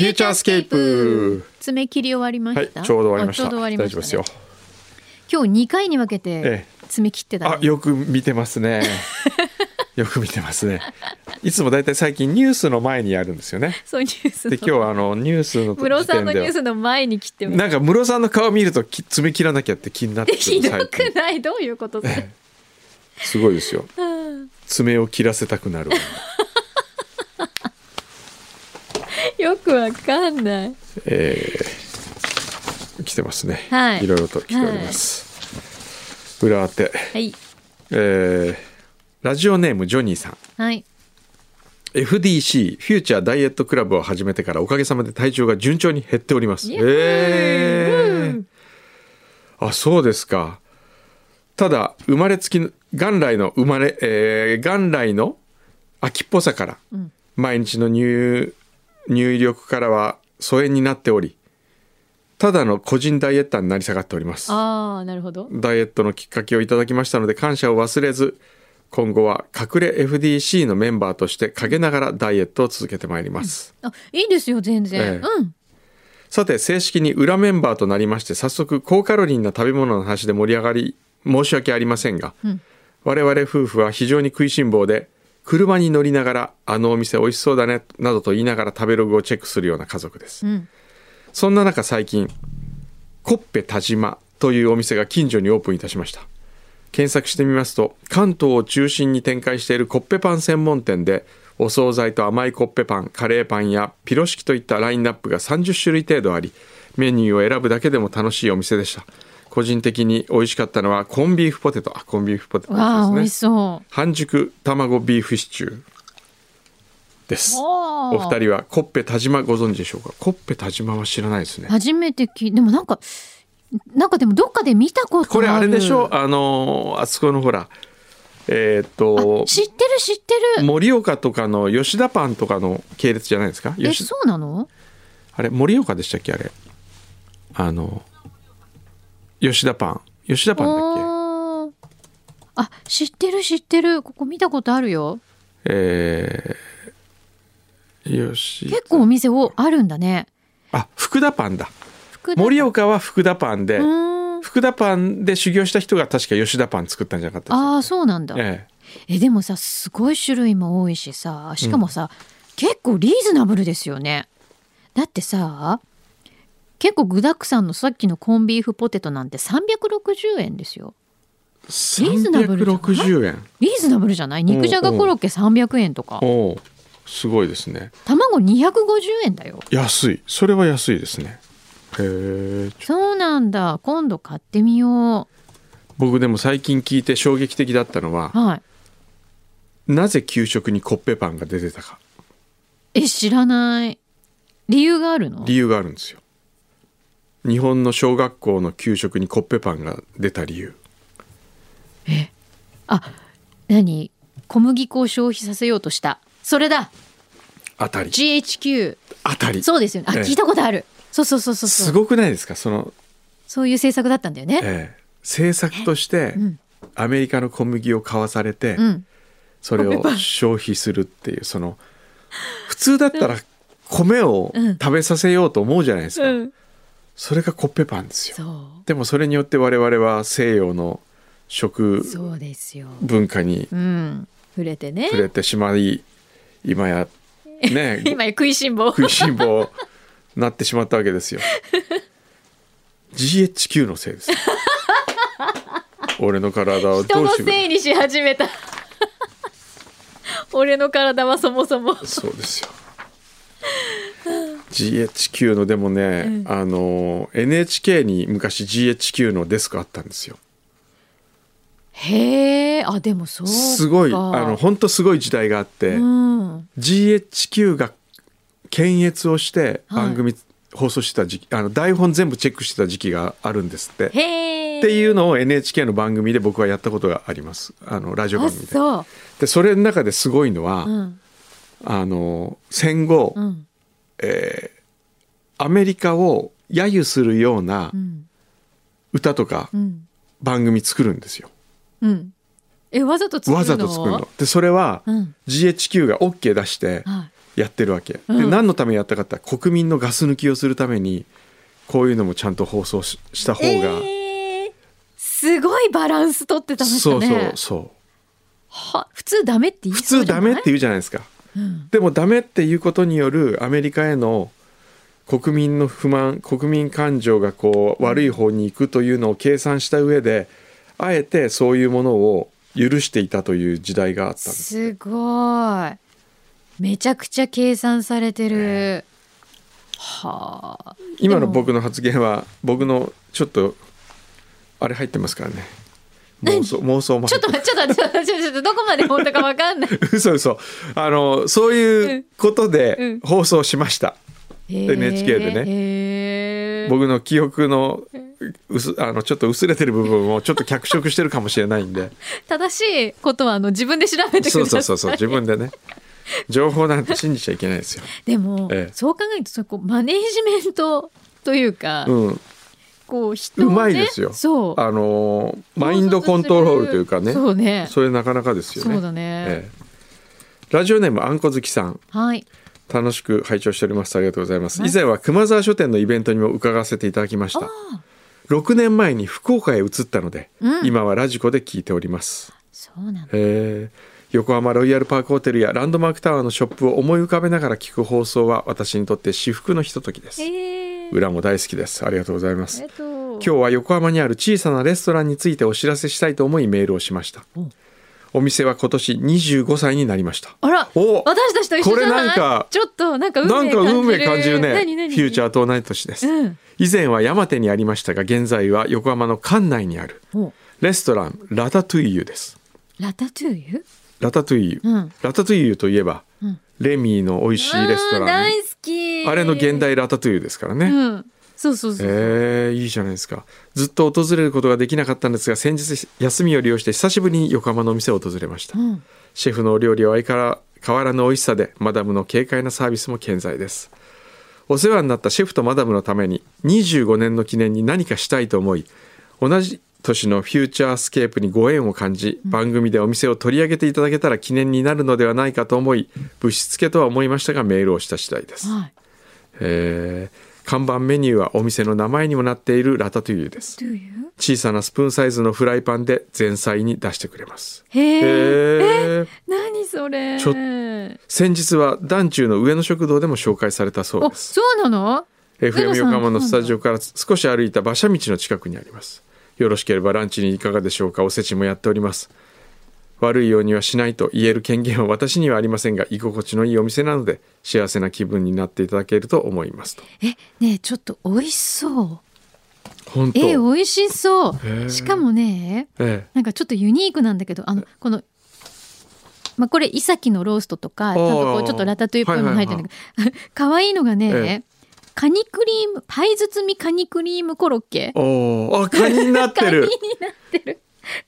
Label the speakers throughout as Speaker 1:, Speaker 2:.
Speaker 1: フューチャースケープ。
Speaker 2: 爪切り終わりま
Speaker 1: はい
Speaker 2: した。
Speaker 1: ちょうど終わりました。
Speaker 2: あちょうど終わりました、ね。
Speaker 1: 大丈夫ですよ。
Speaker 2: 今日二回に分け
Speaker 1: え
Speaker 2: て
Speaker 1: え
Speaker 2: 爪切ってた、ね
Speaker 1: あよく見てますね。よく見てますね。いつもだいたい最近ニュースの前にやるんですよね。
Speaker 2: そうニュースの。
Speaker 1: で今日はあのニュースの
Speaker 2: ムロさんのニュー
Speaker 1: は
Speaker 2: スの前に切ってます。
Speaker 1: なんかムロさんの顔見るとき爪切らなきゃって気になってる
Speaker 2: ひどくない？どういうこと？
Speaker 1: すごいですよ。爪を切らせたくなる
Speaker 2: よくわかんない。
Speaker 1: えー、来てますね、
Speaker 2: はい。
Speaker 1: ろいろと来ております、裏当て。
Speaker 2: はい。
Speaker 1: えーラジオネームジョニーさん。
Speaker 2: はい。
Speaker 1: FDC フューチャーダイエットクラブを始めてからおかげさまで体重が順調に減っております。えー。あそうですか。ただ生まれつき元来の生まれ、えー元来の秋っぽさから、毎日の入入力からは疎遠になっておりただの個人ダイエッターになり下がっております
Speaker 2: ああなるほど。
Speaker 1: ダイエットのきっかけをいただきましたので感謝を忘れず今後は隠れ FDC のメンバーとして陰ながらダイエットを続けてまいります、
Speaker 2: あいいですよ全然。
Speaker 1: ええ
Speaker 2: うん。
Speaker 1: さて正式に裏メンバーとなりまして早速高カロリーな食べ物の話で盛り上がり申し訳ありませんが、我々夫婦は非常に食いしん坊で車に乗りながらあのお店美味しそうだねなどと言いながら食べログをチェックするような家族です、
Speaker 2: ん。
Speaker 1: そんな中最近コッペ田島というお店が近所にオープンいたしました。検索してみますと関東を中心に展開しているコッペパン専門店でお惣菜と甘いコッペパンカレーパンやピロシキといったラインナップが30種類程度ありメニューを選ぶだけでも楽しいお店でした個人的に美味しかったのはコンビーフポテト。あコンビーフポテト
Speaker 2: わあ美味し
Speaker 1: ですね
Speaker 2: そう。
Speaker 1: 半熟卵ビーフシチューです。お
Speaker 2: お
Speaker 1: 二人はコッペ田島ご存知でしょうか？コッペ田島は知らないですね。
Speaker 2: 初めてきでもなんかなんかでもどっかで見たこと。
Speaker 1: これあれでしょ？あのーあそこのほらえーっと
Speaker 2: 知ってる知ってる。
Speaker 1: 盛岡とかの吉田パンとかの系列じゃないですか？
Speaker 2: え
Speaker 1: 吉
Speaker 2: そうなの？
Speaker 1: あれ盛岡でしたっけ？あれ。あの吉田パン。吉田パンだっ
Speaker 2: おー。あ知ってる知ってる。ここ見たことあるよ。
Speaker 1: けえー、吉
Speaker 2: 結構お店をあるんだね。
Speaker 1: あ福田パンだ。盛岡は福田パンで福田パンで修行した人が確か吉田パン作ったんじゃなかった
Speaker 2: ああそうなんだ。
Speaker 1: え
Speaker 2: え。でもさすごい種類も多いしさしかもさ、結構リーズナブルですよね。だってさ結構具沢山のさっきのコンビーフポテトなんて360円ですよ。
Speaker 1: え
Speaker 2: リーズナブルじゃない
Speaker 1: ？360円
Speaker 2: リーズナブルじゃない？肉じゃがコロッケ300円とか。
Speaker 1: おおすごいですね。
Speaker 2: 卵250円だよ。
Speaker 1: 安い。それは安いですね。へえ
Speaker 2: そうなんだ。今度買ってみよ
Speaker 1: 僕でも最近聞いて衝撃的だったのは
Speaker 2: うはい。
Speaker 1: なぜ給食にコッペパンが出てたか。
Speaker 2: え知らない。理由があるの？
Speaker 1: 理由があるんですよ日本の小学校の給食にコッペパンが出た理由。
Speaker 2: あ何？小麦粉を消費させようとした。それだ。
Speaker 1: あたり。
Speaker 2: GHQ
Speaker 1: あたり。
Speaker 2: そうですよね。あ、
Speaker 1: ええ。
Speaker 2: 聞いたことある。そうそうそうそう。
Speaker 1: すごくないですか？その、
Speaker 2: そういう政策だったんだよね、
Speaker 1: ええ。政策として
Speaker 2: うん。
Speaker 1: アメリカの小麦を買わされて、
Speaker 2: うん。
Speaker 1: それを消費するっていうその普通だったら米を
Speaker 2: うん。
Speaker 1: 食べさせようと思うじゃないですか、
Speaker 2: うん
Speaker 1: それがコッペパンですよ。
Speaker 2: そ
Speaker 1: でもそれによって我々は西洋の食文化に
Speaker 2: うん。触れてね。
Speaker 1: 触れてしまい今やね
Speaker 2: 今食いしん坊。
Speaker 1: 食いしん坊なってしまったわけですよ。GHQ のせいです。俺の体を
Speaker 2: 人の
Speaker 1: どうしてくれ
Speaker 2: せいにし始めた。俺の体はそもそも。
Speaker 1: そうですよ GHQ のでもね、あの NHK に昔 GHQ のデスクあったんですよ。
Speaker 2: へえ。あでもそうか。
Speaker 1: すごいあの本当すごい時代があって、
Speaker 2: うん。
Speaker 1: GHQ が検閲をして
Speaker 2: はい。
Speaker 1: 番組放送してた時期、あの台本全部チェックしてた時期があるんですって。っていうのを NHK の番組で僕はやったことがあります。あのラジオ
Speaker 2: あ
Speaker 1: 番組で。
Speaker 2: そう。
Speaker 1: でそれの中ですごいのは、
Speaker 2: うん。
Speaker 1: あの戦後、
Speaker 2: うん
Speaker 1: アメリカを揶揄するような
Speaker 2: うん。
Speaker 1: 歌とか
Speaker 2: うん。
Speaker 1: 番組作るんですよ。
Speaker 2: うん。えわざと作るの？
Speaker 1: わざと作るの。でそれは、
Speaker 2: うん。
Speaker 1: GHQ が OK 出して、
Speaker 2: はい。
Speaker 1: やってるわけ、
Speaker 2: うん。
Speaker 1: で何のためにやったかって国民のガス抜きをするためにこういうのもちゃんと放送しした方が、
Speaker 2: えーすごいバランス取ってたんです
Speaker 1: そうそうそう。
Speaker 2: は普通ダメって言い
Speaker 1: 普
Speaker 2: そうじゃない？
Speaker 1: 通ダメって言うじゃないですか
Speaker 2: うん
Speaker 1: でもダメっていうことによるアメリカへの国民の不満国民感情がこう悪い方に行くというのを計算した上であえてそういうものを許していたという時代があったんです。
Speaker 2: すごい。めちゃくちゃ計算されてる。はあ。
Speaker 1: 今の僕の発言は僕のちょっとあれ入ってますからね妄想妄想。も
Speaker 2: ちょっと待ってちょっと待ってちょっとどこまで本当かわかんない。
Speaker 1: 嘘嘘。あのそういうこと
Speaker 2: うんう
Speaker 1: で
Speaker 2: ん。
Speaker 1: 放送しました、NHK でね。
Speaker 2: ね
Speaker 1: 僕の記憶の薄あのちょっと薄れてる部分をちょっと脚色してるかもしれないんで。
Speaker 2: 正しいことはあの自分で調べてください。
Speaker 1: そうそうそうそう。自分でね。情報なんて信じちゃいけないですよ。
Speaker 2: でも、
Speaker 1: ええ。
Speaker 2: そう考えるとそこマネージメントというか、
Speaker 1: うん、
Speaker 2: こう人を、ね、
Speaker 1: うまいですよ。
Speaker 2: そう。
Speaker 1: あのーマインドコントロールというかね。
Speaker 2: そうね。
Speaker 1: それなかなかですよね。
Speaker 2: そうだね、
Speaker 1: ええ。ラジオネームあんこ好きさん。
Speaker 2: はい。
Speaker 1: 楽しく拝聴しております。ありがとうございます。
Speaker 2: はい。
Speaker 1: 以前は熊沢書店のイベントにも伺わせていただきました。
Speaker 2: あ
Speaker 1: 6年前に福岡へ移ったので、
Speaker 2: うん。
Speaker 1: 今はラジコで聞いております。
Speaker 2: そうなんだ。
Speaker 1: えー横浜ロイヤルパークホテルやランドマークタワーのショップを思い浮かべながら聞く放送は私にとって至福のひとときです。
Speaker 2: え。ー、
Speaker 1: 裏も大好きです。ありがとうございます。
Speaker 2: えっと。
Speaker 1: 今日は横浜にある小さなレストランについてお知らせしたいと思いメールをしました。
Speaker 2: お
Speaker 1: お店は今年25歳になりました。
Speaker 2: あら。
Speaker 1: お
Speaker 2: 私たちと一緒じゃない？
Speaker 1: これなんか
Speaker 2: ちょっとなんか運
Speaker 1: なんか
Speaker 2: 命感じる。
Speaker 1: 運命感じるね。フューチャーと同い年です、
Speaker 2: うん。
Speaker 1: 以前は山手にありましたが現在は横浜の館内にある
Speaker 2: お。
Speaker 1: レストランラタトゥイユです。
Speaker 2: ラタトゥーユ？
Speaker 1: ラタトゥイユ、
Speaker 2: うん。
Speaker 1: ラタトゥイユといえば、
Speaker 2: うん。
Speaker 1: レミーの美味しいレストラン。
Speaker 2: 大好き
Speaker 1: あれの現代ラタトゥイユですからね、
Speaker 2: うん。そうそうそう、
Speaker 1: えー、いいじゃないですか。ずっと訪れることができなかったんですが先日休みを利用して久しぶりに横浜のお店を訪れました、
Speaker 2: うん。
Speaker 1: シェフのお料理は相変わら変わらぬ美味しさでマダムの軽快なサービスも健在です。お世話になったシェフとマダムのために25年の記念に何かしたいと思い同じ年のフューチャースケープにご縁を感じ、番組でお店を取り上げていただけたら記念になるのではないかと思いぶしつけとは思いましたがメールをした次第です、
Speaker 2: はい。
Speaker 1: えー看板メニューはお店の名前にもなっているラタトゥイユです。小さなスプーンサイズのフライパンで前菜に出してくれます。
Speaker 2: へえ何それ？
Speaker 1: 先日は団中の上野食堂でも紹介されたそう
Speaker 2: あ
Speaker 1: です。
Speaker 2: そうなの
Speaker 1: ？FM 横浜のスタジオから少し歩いた馬車道の近くにありますよろしければランチにいかがでしょうか？おせちもやっております。悪いようにはしないと言える権限は私にはありませんが居心地のいいお店なので幸せな気分になっていただけると思います。と
Speaker 2: えねえちょっと美味しそう。
Speaker 1: 本当。
Speaker 2: え美味しそう。
Speaker 1: へえ。
Speaker 2: しかもね
Speaker 1: え
Speaker 2: なんかちょっとユニークなんだけどあのこのまあこれイサキのローストとかなんかこうちょっとラタトゥイっぽいのが入ってるんだけど 可愛いのがね、
Speaker 1: え
Speaker 2: カニクリームパイ包みカニクリームコロッケ。
Speaker 1: おおあカニになって
Speaker 2: カニ
Speaker 1: る
Speaker 2: になってる。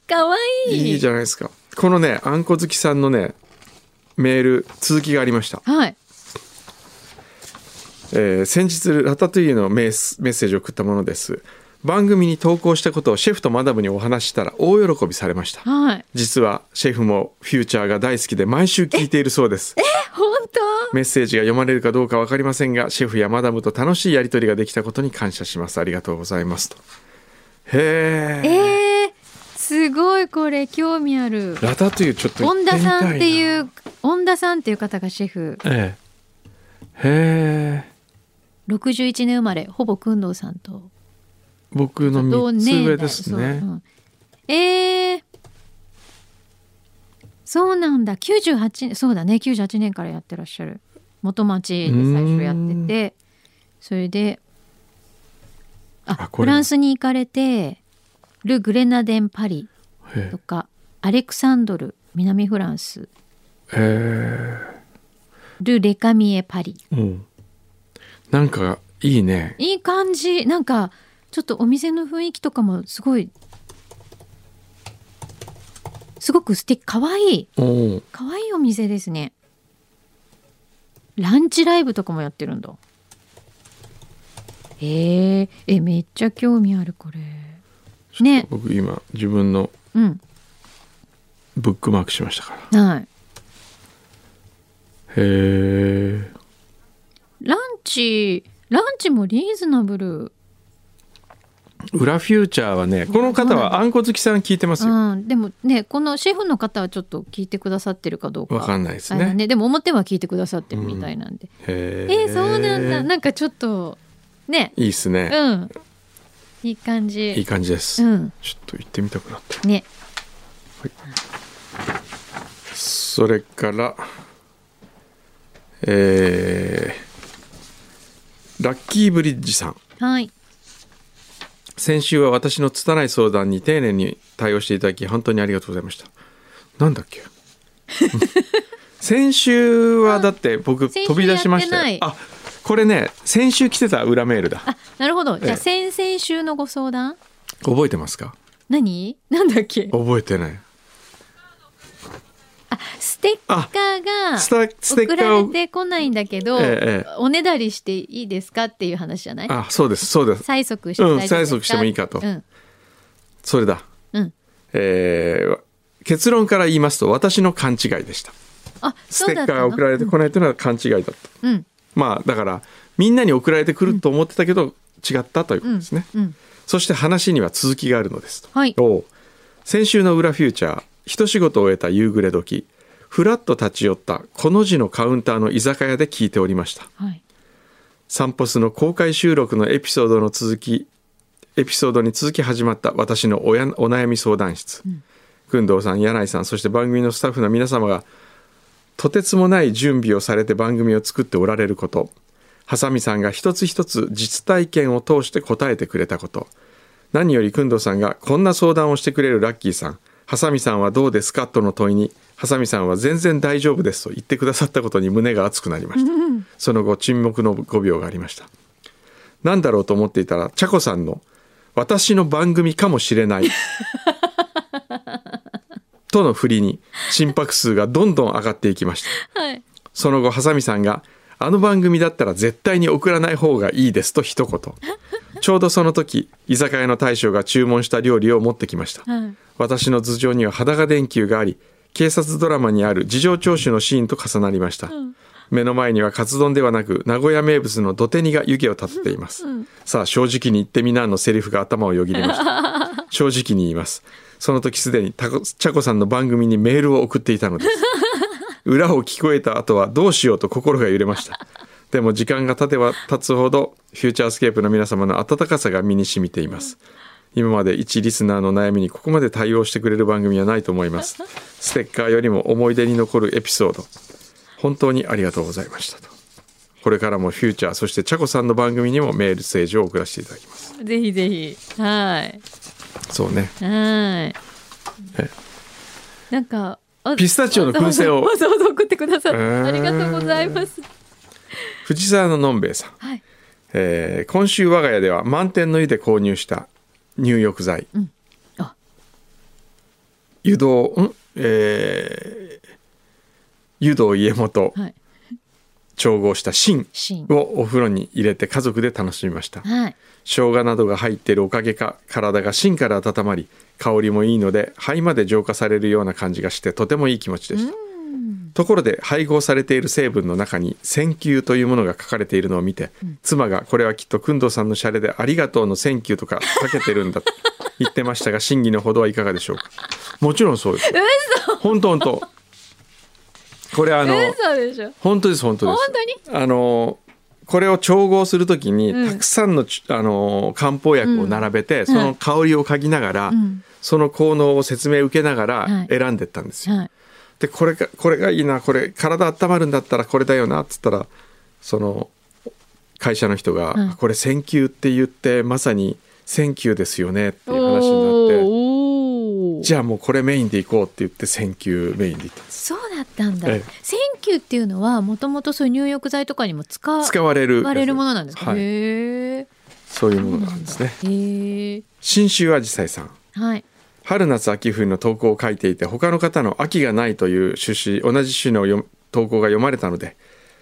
Speaker 2: 可愛い
Speaker 1: い。いじゃないですか。このねあんこ好きさんのねメール続きがありました。
Speaker 2: はい。
Speaker 1: えー先日ラタトゥイユのメッセージを送ったものです番組に投稿したことをシェフとマダムにお話ししたら大喜びされました。
Speaker 2: はい。
Speaker 1: 実はシェフもフューチャーが大好きで毎週聞いているそうです。
Speaker 2: 本当？
Speaker 1: メッセージが読まれるかどうか分かりませんがシェフやマダムと楽しいやり取りができたことに感謝します。ありがとうございますと。へえ
Speaker 2: えー、すごいこれ興味ある。
Speaker 1: ラタトゥイユちょっと行って
Speaker 2: 恩田さんっていう恩田さんっていう方がシェフ。
Speaker 1: ええ。へえ
Speaker 2: 61年生まれほぼ工藤さんと
Speaker 1: 僕の3つ上です
Speaker 2: そう
Speaker 1: ね
Speaker 2: うん。えー、そうなんだ。98年そうだね。98年からやってらっしゃる。元町で最初やってて。それであフランスに行かれてル・グレナデン・パリ
Speaker 1: へ
Speaker 2: とかアレクサンドル南フランス。
Speaker 1: え。
Speaker 2: ル・レカミエ・パリ。
Speaker 1: うん。なんかいいね。
Speaker 2: いい感じ。なんかちょっとお店の雰囲気とかもすごいすごく素敵かわい。い
Speaker 1: おお
Speaker 2: かわいいお店ですね。ランチライブとかもやってるんだ。えー、えめっちゃ興味あるこれ。ね。
Speaker 1: 僕今自分の
Speaker 2: うん。
Speaker 1: ブックマークしましたから。
Speaker 2: はい。
Speaker 1: へえ
Speaker 2: ランチランチもリーズナブル
Speaker 1: 裏フューチャーはねこの方はあんこ好きさん聞いてますよ。
Speaker 2: うん、でもねこのシェフの方はちょっと聞いてくださってるかどうか。
Speaker 1: わかんないですね。
Speaker 2: ねでも表は聞いてくださってるみたいなんで、
Speaker 1: へ
Speaker 2: えーそうなんだ。なんかちょっとね。
Speaker 1: いいっすね、
Speaker 2: うん。いい感じ。
Speaker 1: いい感じです、
Speaker 2: うん。
Speaker 1: ちょっと行ってみたくなった。
Speaker 2: ね。
Speaker 1: それからえーラッキーブリッジさん。
Speaker 2: はい
Speaker 1: 先週は私の拙い相談に丁寧に対応していただき本当にありがとうございました。なんだっけ？先週はだって僕飛び出しましたよ。あ。これね先週来てた裏メールだ。
Speaker 2: あなるほど。じゃあ
Speaker 1: ええ
Speaker 2: 先々週のご相談？
Speaker 1: 覚えてますか？
Speaker 2: 何？なんだっけ？
Speaker 1: 覚えてない。
Speaker 2: あステッカーが
Speaker 1: スタステッカ
Speaker 2: 送られてこないんだけど、
Speaker 1: ええええ。
Speaker 2: おねだりしていいですかっていう話じゃない？
Speaker 1: あそうですそうです。
Speaker 2: 催促して
Speaker 1: うん
Speaker 2: 大丈夫です
Speaker 1: 催促してもいいかと。
Speaker 2: うん。
Speaker 1: それだ。
Speaker 2: うん。
Speaker 1: えー結論から言いますと私の勘違いでした。
Speaker 2: あ
Speaker 1: ステッカーが送られてこないというのは勘違いだった、
Speaker 2: うん。
Speaker 1: まあだからみんなに送られてくると思ってたけど、違ったということですね、
Speaker 2: うん
Speaker 1: そして話には続きがあるのですと。
Speaker 2: はい。
Speaker 1: 先週の裏フューチャー一仕事を終えた夕暮れ時ふらっと立ち寄ったこの字のカウンターの居酒屋で聞いておりました。
Speaker 2: はい。
Speaker 1: サンポスの公開収録のエピソードの続きエピソードに続き始まった私のおやお悩み相談室、工藤さん柳井さんそして番組のスタッフの皆様がとてつもない準備をされて番組を作っておられること。ハサミさんが一つ一つ実体験を通して答えてくれたこと。何より工藤さんがこんな相談をしてくれるラッキーさんハサミさんはどうですか？との問いにハサミさんは全然大丈夫ですと言ってくださったことに胸が熱くなりました。その後沈黙の5秒がありましたなんだろうと思っていたら茶子さんの「私の番組かもしれない」との振りに心拍数がどんどん上がっていきました。
Speaker 2: はい。
Speaker 1: その後ハサミさんが「あの番組だったら絶対に送らない方がいいです」と一言。ちょうどその時居酒屋の大将が注文した料理を持ってきました。
Speaker 2: はい
Speaker 1: 私の頭上には裸電球があり警察ドラマにある事情聴取のシーンと重なりました、目の前にはカツ丼ではなく名古屋名物の土手煮が湯気を立てています、さあ正直に言ってみなのセリフが頭をよぎりました。正直に言います。その時すでにたこ茶子さんの番組にメールを送っていたのです。裏を聞こえた後はどうしようと心が揺れました。でも時間が経てば経つほどフューチャースケープの皆様の温かさが身に染みています今まで一リスナーの悩みにここまで対応してくれる番組はないと思います。ステッカーよりも思い出に残るエピソード。本当にありがとうございましたと。これからもフューチャーそして茶子さんの番組にもメールセージを送らせていただきます。
Speaker 2: ぜひぜひ。はい。
Speaker 1: そうね。
Speaker 2: はい。
Speaker 1: え。
Speaker 2: なんかあ
Speaker 1: ピスタチオの燻製を。
Speaker 2: わざわざ送ってくださって
Speaker 1: えー。
Speaker 2: ありがとうございます。
Speaker 1: 藤沢ののんべえさん。
Speaker 2: はい。
Speaker 1: えー今週我が家では満点の湯で購入した入浴剤、
Speaker 2: あ。
Speaker 1: 湯道ん？えー湯道家元。
Speaker 2: はい。
Speaker 1: 調合した芯をお風呂に入れて家族で楽しみました。
Speaker 2: はい。
Speaker 1: 生姜などが入っているおかげか体が芯から温まり香りもいいので肺まで浄化されるような感じがしてとてもいい気持ちでしたところで配合されている成分の中に「センキュウ」というものが書かれているのを見て、妻がこれはきっと工藤さんのシャレで「ありがとう」の「Thank you」とかかけてるんだと言ってましたが真偽のほどはいかがでしょうか？もちろんそうです本当本当。これあの本当です本当です。
Speaker 2: 本当に？
Speaker 1: あのこれを調合するときに、
Speaker 2: うん。
Speaker 1: たくさんのちあの漢方薬を並べて、その香りを嗅ぎながら、
Speaker 2: ん。
Speaker 1: その効能を説明を受けなが
Speaker 2: はい。
Speaker 1: ら選んでったんですよ。
Speaker 2: はい
Speaker 1: でこれがこれがいいなこれ体温まるんだったらこれだよなっつったらその会社の人が「
Speaker 2: はい
Speaker 1: これ選球って言ってまさに選球ですよね」っていう話になってじゃあもうこれメインでいこうって言ってセンキューメインでいった。
Speaker 2: そうだったんだ。
Speaker 1: ええ。
Speaker 2: センキューっていうのはもともとそういう入浴剤とかにも使
Speaker 1: 使われる
Speaker 2: われるものなんですか、
Speaker 1: はい、
Speaker 2: へえ
Speaker 1: そういうものなんですね。
Speaker 2: へえ
Speaker 1: 信州あじさいさん。
Speaker 2: はい
Speaker 1: 春夏秋冬の投稿を書いていて他の方の秋がないという趣旨同じ趣旨の読投稿が読まれたので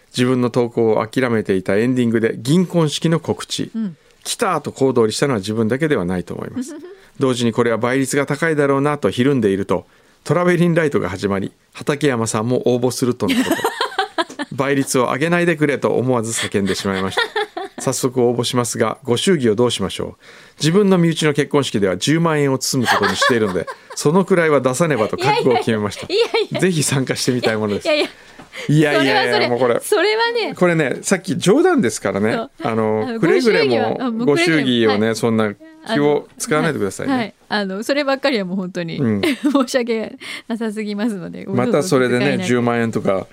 Speaker 1: 自分の投稿を諦めていたエンディングで銀婚式の告知、
Speaker 2: ん。
Speaker 1: 来たと小躍りしたのは自分だけではないと思います。同時にこれは倍率が高いだろうなとひるんでいるとトラベリンライトが始まり畠山さんも応募するとのこと。倍率を上げないでくれと思わず叫んでしまいました早速応募しますがご祝儀をどうしましょう？自分の身内の結婚式では10万円を包むことにしているので そのくらいは出さねばと覚悟を決めました。ぜひ参加してみたいものです。
Speaker 2: いやいや。
Speaker 1: いやいやいやもうこれ。
Speaker 2: それはね。
Speaker 1: これねさっき冗談ですからね。あのくれぐれもご祝儀をね、
Speaker 2: は
Speaker 1: そんな気を使わないでくださいね、
Speaker 2: はい、あのそればっかりはもう本当に、
Speaker 1: うん。
Speaker 2: 申し訳なさすぎますので
Speaker 1: またそれでね10万円とか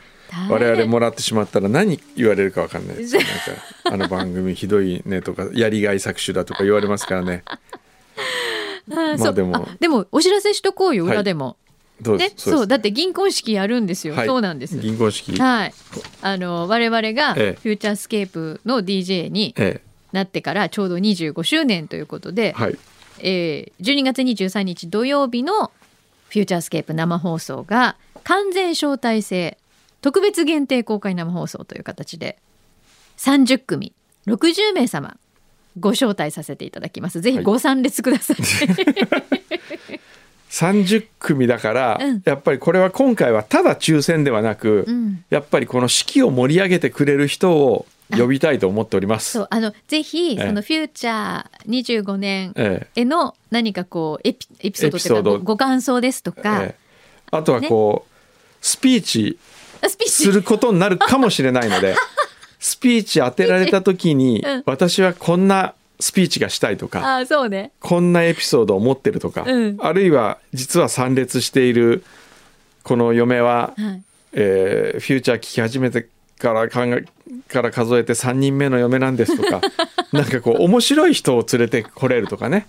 Speaker 1: 我々もらってしまったら何言われるかわかんないですよ。なんかあの番組ひどいねとかやりがい搾取だとか言われますからね。まあでも
Speaker 2: あでもお知らせしとこうよ
Speaker 1: はい。
Speaker 2: 裏でも、
Speaker 1: どうで
Speaker 2: ね
Speaker 1: す
Speaker 2: そう。だって銀婚式やるんですよ、
Speaker 1: はい。
Speaker 2: そうなんです。
Speaker 1: 銀婚式。
Speaker 2: はい。あの我々がフ
Speaker 1: え。え
Speaker 2: ューチャースケープの DJ に
Speaker 1: え
Speaker 2: なってからちょうど25周年ということで
Speaker 1: え、はい。
Speaker 2: えー12月23日土曜日のフューチャースケープ生放送が完全招待制特別限定公開生放送という形で30組60名様ご招待させていただきます。ぜひ
Speaker 1: はい。
Speaker 2: ご参列ください、
Speaker 1: 30組だから、
Speaker 2: うん。
Speaker 1: やっぱりこれは今回はただ抽選ではなく、
Speaker 2: うん。
Speaker 1: やっぱりこの式を盛り上げてくれる人を 呼びたいと思っております。
Speaker 2: そうあのぜひ
Speaker 1: ええ。
Speaker 2: そのフューチャー25年
Speaker 1: え
Speaker 2: への何かこうエピエピソードというかごご感想ですと
Speaker 1: え
Speaker 2: か、
Speaker 1: ええ。あとはこう、スピーチ
Speaker 2: あスピーチ。
Speaker 1: することになるかもしれないので スピーチ当てられた時に、
Speaker 2: うん。
Speaker 1: 私はこんなスピーチがしたいとか
Speaker 2: あそうね。
Speaker 1: こんなエピソードを持ってるとか、
Speaker 2: うん。
Speaker 1: あるいは実は参列しているこの嫁は、
Speaker 2: はい。
Speaker 1: えーフューチャー聞き始めてから考えから数えて3人目の嫁なんですとかなんかこう面白い人を連れてこれるとかね。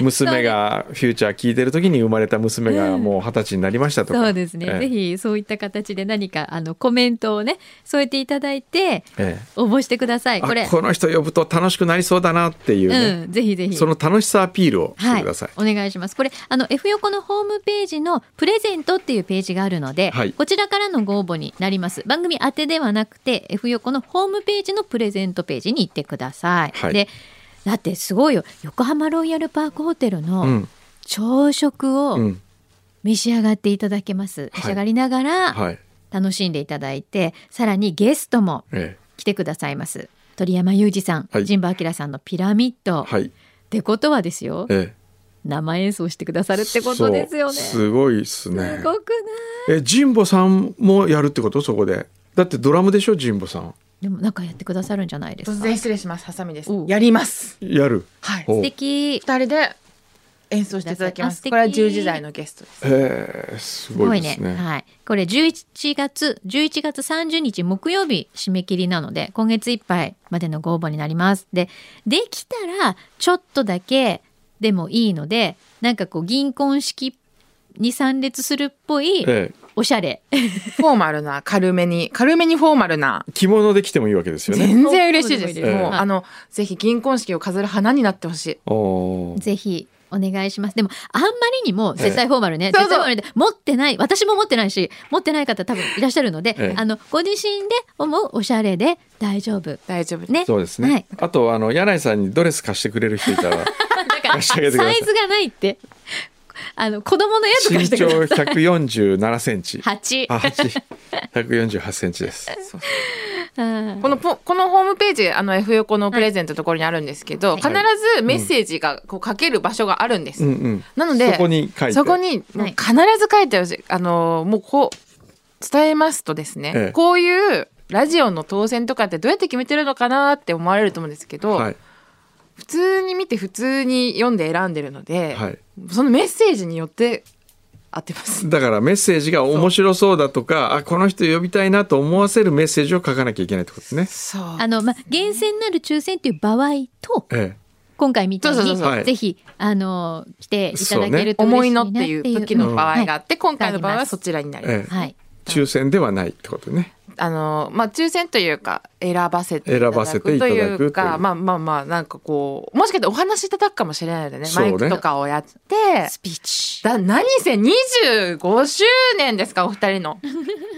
Speaker 1: 娘がフューチャー聞いてる時に生まれた娘がもう二十歳になりましたとか、
Speaker 2: そうですね、
Speaker 1: ええ。
Speaker 2: ぜひそういった形で何かあのコメントをね添えていただいて
Speaker 1: ええ。
Speaker 2: 応募してください。
Speaker 1: あ
Speaker 2: これ。
Speaker 1: この人呼ぶと楽しくなりそうだなっていう。ね、
Speaker 2: うん。ぜひぜひ。
Speaker 1: その楽しさアピールをしてください。
Speaker 2: はい、お願いします。これあの F 横のホームページのプレゼントっていうページがあるので、
Speaker 1: はい。
Speaker 2: こちらからのご応募になります。番組宛てではなくて F 横のホームページのプレゼントページに行ってください、
Speaker 1: はい。
Speaker 2: でだってすごいよ。横浜ロイヤルパークホテル
Speaker 1: う
Speaker 2: の
Speaker 1: ん。
Speaker 2: 朝食を
Speaker 1: うん。
Speaker 2: 召し上がっていただけます、召し上がりながら
Speaker 1: はい。
Speaker 2: 楽しんでいただいてさらにゲストも
Speaker 1: え
Speaker 2: 来てくださいます。鳥山裕二さん、
Speaker 1: はい。
Speaker 2: 神保明さんのピラミッド、
Speaker 1: えはい。
Speaker 2: ってことはですよ。
Speaker 1: ええ。
Speaker 2: 生演奏してくださるってことですよね。
Speaker 1: すごいですね。
Speaker 2: すごく
Speaker 1: え神保さんもやるってこと？そこで。だってドラムでしょ？神保さん。
Speaker 2: ないでもなんかやってくださるんじゃないです
Speaker 3: 突
Speaker 2: か
Speaker 3: 然失礼します。ハサミです。やります。
Speaker 1: やる
Speaker 3: はい。
Speaker 1: お
Speaker 2: 素敵
Speaker 3: 二人で演奏していただきます。これは10時台のゲストです。
Speaker 1: へえす
Speaker 2: すごいね
Speaker 1: ね
Speaker 2: はいこれ11月11月30日木曜日締め切りなので今月いっぱいまでのご応募になりますでできたらちょっとだけでもいいのでなんかこう銀婚式に参列するっぽい
Speaker 1: ええ
Speaker 2: おしゃれ。
Speaker 3: フォーマルな軽めに軽めにフォーマルな。
Speaker 1: 着物で来てもいいわけですよね。
Speaker 3: 全然嬉しいです。もう、
Speaker 2: はい
Speaker 3: あのぜひ銀婚式を飾る花になってほしい。
Speaker 2: ぜひお願いします。でもあんまりにも絶対フォーマルね、
Speaker 3: ええ
Speaker 2: 絶対フォーマルで持ってない私も持ってないし持ってない方多分いらっしゃるので、
Speaker 1: ええ。
Speaker 2: あのご自身で思うおしゃれで大丈夫。
Speaker 3: 大丈夫。
Speaker 2: ね。
Speaker 1: そうですね、
Speaker 2: はい。
Speaker 1: あとあの柳井さんにドレス貸してくれる人いたら
Speaker 2: だから
Speaker 1: 貸してあげてください。
Speaker 2: サイズがないって あの子供のやつ
Speaker 1: 身
Speaker 2: てく
Speaker 1: 長
Speaker 2: ださい。
Speaker 1: 147センチ。
Speaker 2: 8
Speaker 1: あ八。148センチです。
Speaker 3: このポこのホームページあの F 横のプレゼントのところにあるんですけど、
Speaker 2: はい。
Speaker 3: 必ずメッセージがこう書ける場所があるんです。
Speaker 1: うんうん。
Speaker 3: なので
Speaker 1: そこに書いて。
Speaker 3: そこに必ず書いてあるし、あのもうこう伝えますとですね、
Speaker 1: ええ。
Speaker 3: こういうラジオの当選とかってどうやって決めてるのかなって思われると思うんですけど、
Speaker 1: はい
Speaker 3: 普通に見て普通に読んで選んでるので、
Speaker 1: はい。
Speaker 3: そのメッセージによって合ってます。
Speaker 1: だからメッセージが面白そうだとかあこの人呼びたいなと思わせるメッセージを書かなきゃいけないってことですね。
Speaker 3: そう。
Speaker 2: あのまあ厳選なる抽選っていう場合と
Speaker 1: え
Speaker 2: 今回みたいにぜひあの来ていただけると
Speaker 3: 思い
Speaker 2: 嬉しいなっ
Speaker 3: のってていう
Speaker 2: いう
Speaker 3: 時の場合があ
Speaker 2: うん。
Speaker 3: って、今回の場合はそちらになります。
Speaker 1: ええ。
Speaker 2: はい。
Speaker 1: 抽選ではないってことね。
Speaker 3: あのまあ抽選というか選ばせていた
Speaker 1: 選
Speaker 3: だ
Speaker 1: ばせていた
Speaker 3: くと
Speaker 1: いう
Speaker 3: いうかまあまあまあなんかこうもしかしてお話しいただくかもしれないのでね
Speaker 1: ね
Speaker 3: マイクとかをやって
Speaker 2: スピーチ
Speaker 3: だ何せ25周年ですかお二人の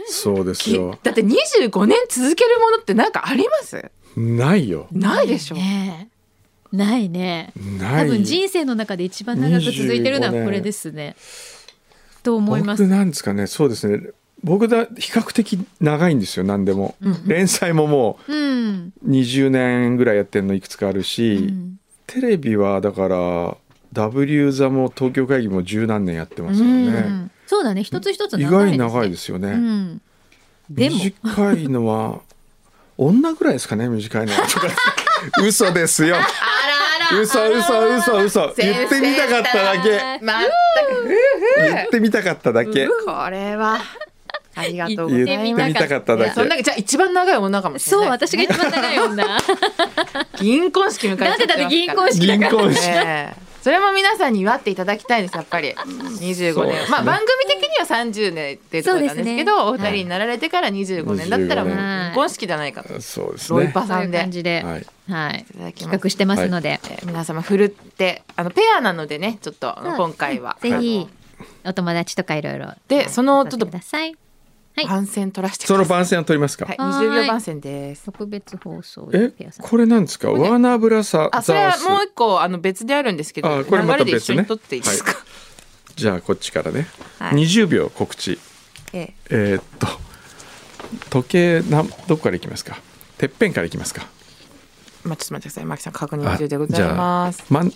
Speaker 1: そうです
Speaker 3: き
Speaker 1: よ。
Speaker 3: だって25年続けるものってなんかあります？
Speaker 1: ないよ。
Speaker 3: ないでしょ
Speaker 2: ねえないね
Speaker 1: ない。
Speaker 2: 多分人生の中で一番長く続いてるのはこれですね。と思います
Speaker 1: 僕。なんですかねそうですね僕だ比較的長いんですよ何でも、連載もも
Speaker 2: うん。
Speaker 1: う20年ぐらいやってるのいくつかあるし、
Speaker 2: うん。
Speaker 1: テレビはだから W 座も東京会議も十何年やってますよ
Speaker 2: う
Speaker 1: ね、
Speaker 2: ん。そうだね。一つ一つね、
Speaker 1: 外に長いですよね、
Speaker 2: うん、でも。
Speaker 1: 短いのは女ぐらいですかね短いのは。と か嘘ですよ。嘘嘘嘘嘘。言ってみたかっただけ。
Speaker 3: ま
Speaker 1: 言ってみたかっただけ。
Speaker 3: これはありがとうござ
Speaker 1: 言
Speaker 3: います。
Speaker 1: ってみたかっただけ。
Speaker 3: そんなじゃあ一番長い女かもしれない。
Speaker 2: そう私が一番長い女。
Speaker 3: 銀婚式迎えちゃ
Speaker 2: なんでだって銀婚
Speaker 3: 式
Speaker 2: 式だから。
Speaker 1: 銀婚式。
Speaker 3: ええ。それも皆さんに祝っていただきたいですやっぱり。25年、
Speaker 1: ね
Speaker 3: まあ番組的には30年っていうとなんですけどお二人になられてから25年だったらもう
Speaker 1: 25
Speaker 2: 年。
Speaker 3: 銀婚式じゃないかと。
Speaker 1: そうです
Speaker 3: ロイ
Speaker 1: ね
Speaker 2: そういう
Speaker 3: パさんで
Speaker 2: 感じで、
Speaker 1: は
Speaker 2: はい。い、
Speaker 3: いただきます。
Speaker 2: 企画してますので、
Speaker 3: えー皆様ふるってあのペアなのでねちょっと
Speaker 2: うん。
Speaker 3: 今回は。
Speaker 2: ぜひお友達とかいろいろ
Speaker 3: でそのちょっと
Speaker 2: くださいはい
Speaker 3: 番宣取らせてください。
Speaker 1: その番宣を取りますか、
Speaker 3: はい
Speaker 2: はーい
Speaker 3: 20秒番宣です。
Speaker 2: 特別放送
Speaker 1: え？これなんですか？ワーナーブラザ
Speaker 3: あそれはもう一個あの別であるんですけど
Speaker 1: あこれまた
Speaker 3: 流れで一緒に
Speaker 1: 別ね
Speaker 3: 撮っていいですか、
Speaker 1: じゃあこっちからね、
Speaker 3: はい。
Speaker 1: 20秒告知。
Speaker 3: え
Speaker 1: え。ーっと時計なんどこからいきますか？てっぺんからいきますか？
Speaker 3: えまあちょっと待ってくださいマキさん確認中でございます。
Speaker 1: まん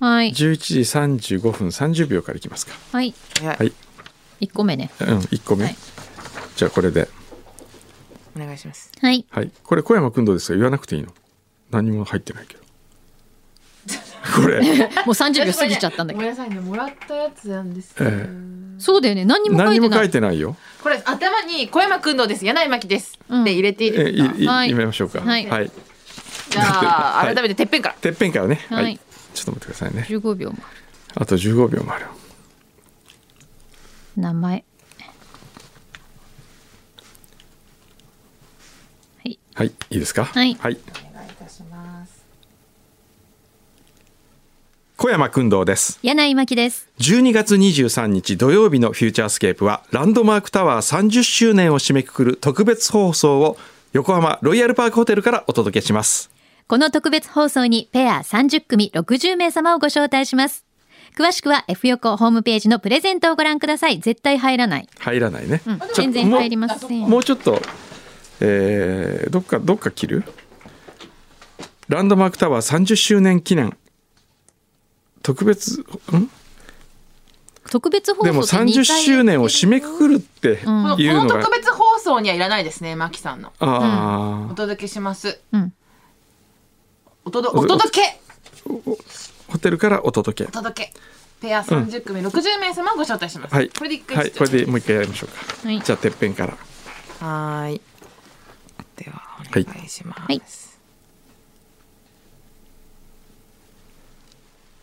Speaker 2: はい。
Speaker 1: 11時35分30秒からいきますか？
Speaker 2: はい。
Speaker 3: はい、
Speaker 1: はい
Speaker 2: 一個目ね。
Speaker 1: うん1個目、
Speaker 2: はい。
Speaker 1: じゃあこれで。
Speaker 3: お願いします。
Speaker 2: はい。
Speaker 1: はい。これ小山君どうですか？言わなくていいの？何も入ってないけど。これ、
Speaker 2: もう30秒過ぎちゃったんだけど。
Speaker 3: ごめんなさいねもらったやつなんです。
Speaker 1: え
Speaker 2: そうだよね。何にも書いてない。
Speaker 1: いてないよ。
Speaker 3: これ頭に小山君どうです。柳井真紀です、
Speaker 2: うん
Speaker 3: で入れていい
Speaker 1: え
Speaker 3: ですか
Speaker 1: いい
Speaker 2: はい。
Speaker 1: 決めましょうか。
Speaker 2: はい。
Speaker 3: じゃあ
Speaker 1: はい
Speaker 3: 改めててっぺんから。
Speaker 1: てっぺんからね。
Speaker 2: はい。
Speaker 1: ちょっと待ってくださいね。
Speaker 2: 15秒もあ
Speaker 1: あと15秒もある
Speaker 2: る名前。はい。
Speaker 1: はいいいですか？
Speaker 2: はい。
Speaker 3: お願いいたします。
Speaker 1: 小山君堂です。
Speaker 2: 柳井真紀です。
Speaker 1: 12月23日土曜日のフューチャースケープはランドマークタワー30周年を締めくくる特別放送を横浜ロイヤルパークホテルからお届けします。
Speaker 2: この特別放送にペア30組60名様をご招待します詳しくは F 横ホームページのプレゼントをご覧ください。絶対入らない、
Speaker 1: 入らないね、
Speaker 2: うん。全然入りません
Speaker 1: もうちょっと、えーどっかどっか切る？ランドマークタワー30周年記念特別ん？
Speaker 2: 特別放送
Speaker 1: でも
Speaker 2: って二回
Speaker 1: 30周年を締めくくるって
Speaker 3: このこ
Speaker 1: いうのが、
Speaker 3: の特別放送にはいらないですね真紀さんの。
Speaker 1: あ
Speaker 3: お届けします。
Speaker 2: うん。
Speaker 3: おとどお届け。
Speaker 1: ーホテルからお届け。
Speaker 3: お届け。ペア30組60名様をご招待します、
Speaker 1: はい。
Speaker 3: これで一回
Speaker 1: はい。これでもう一回やりましょうか、
Speaker 2: はい。
Speaker 1: じゃあてっぺんから。
Speaker 3: はーい。ではお願いします、
Speaker 2: はい。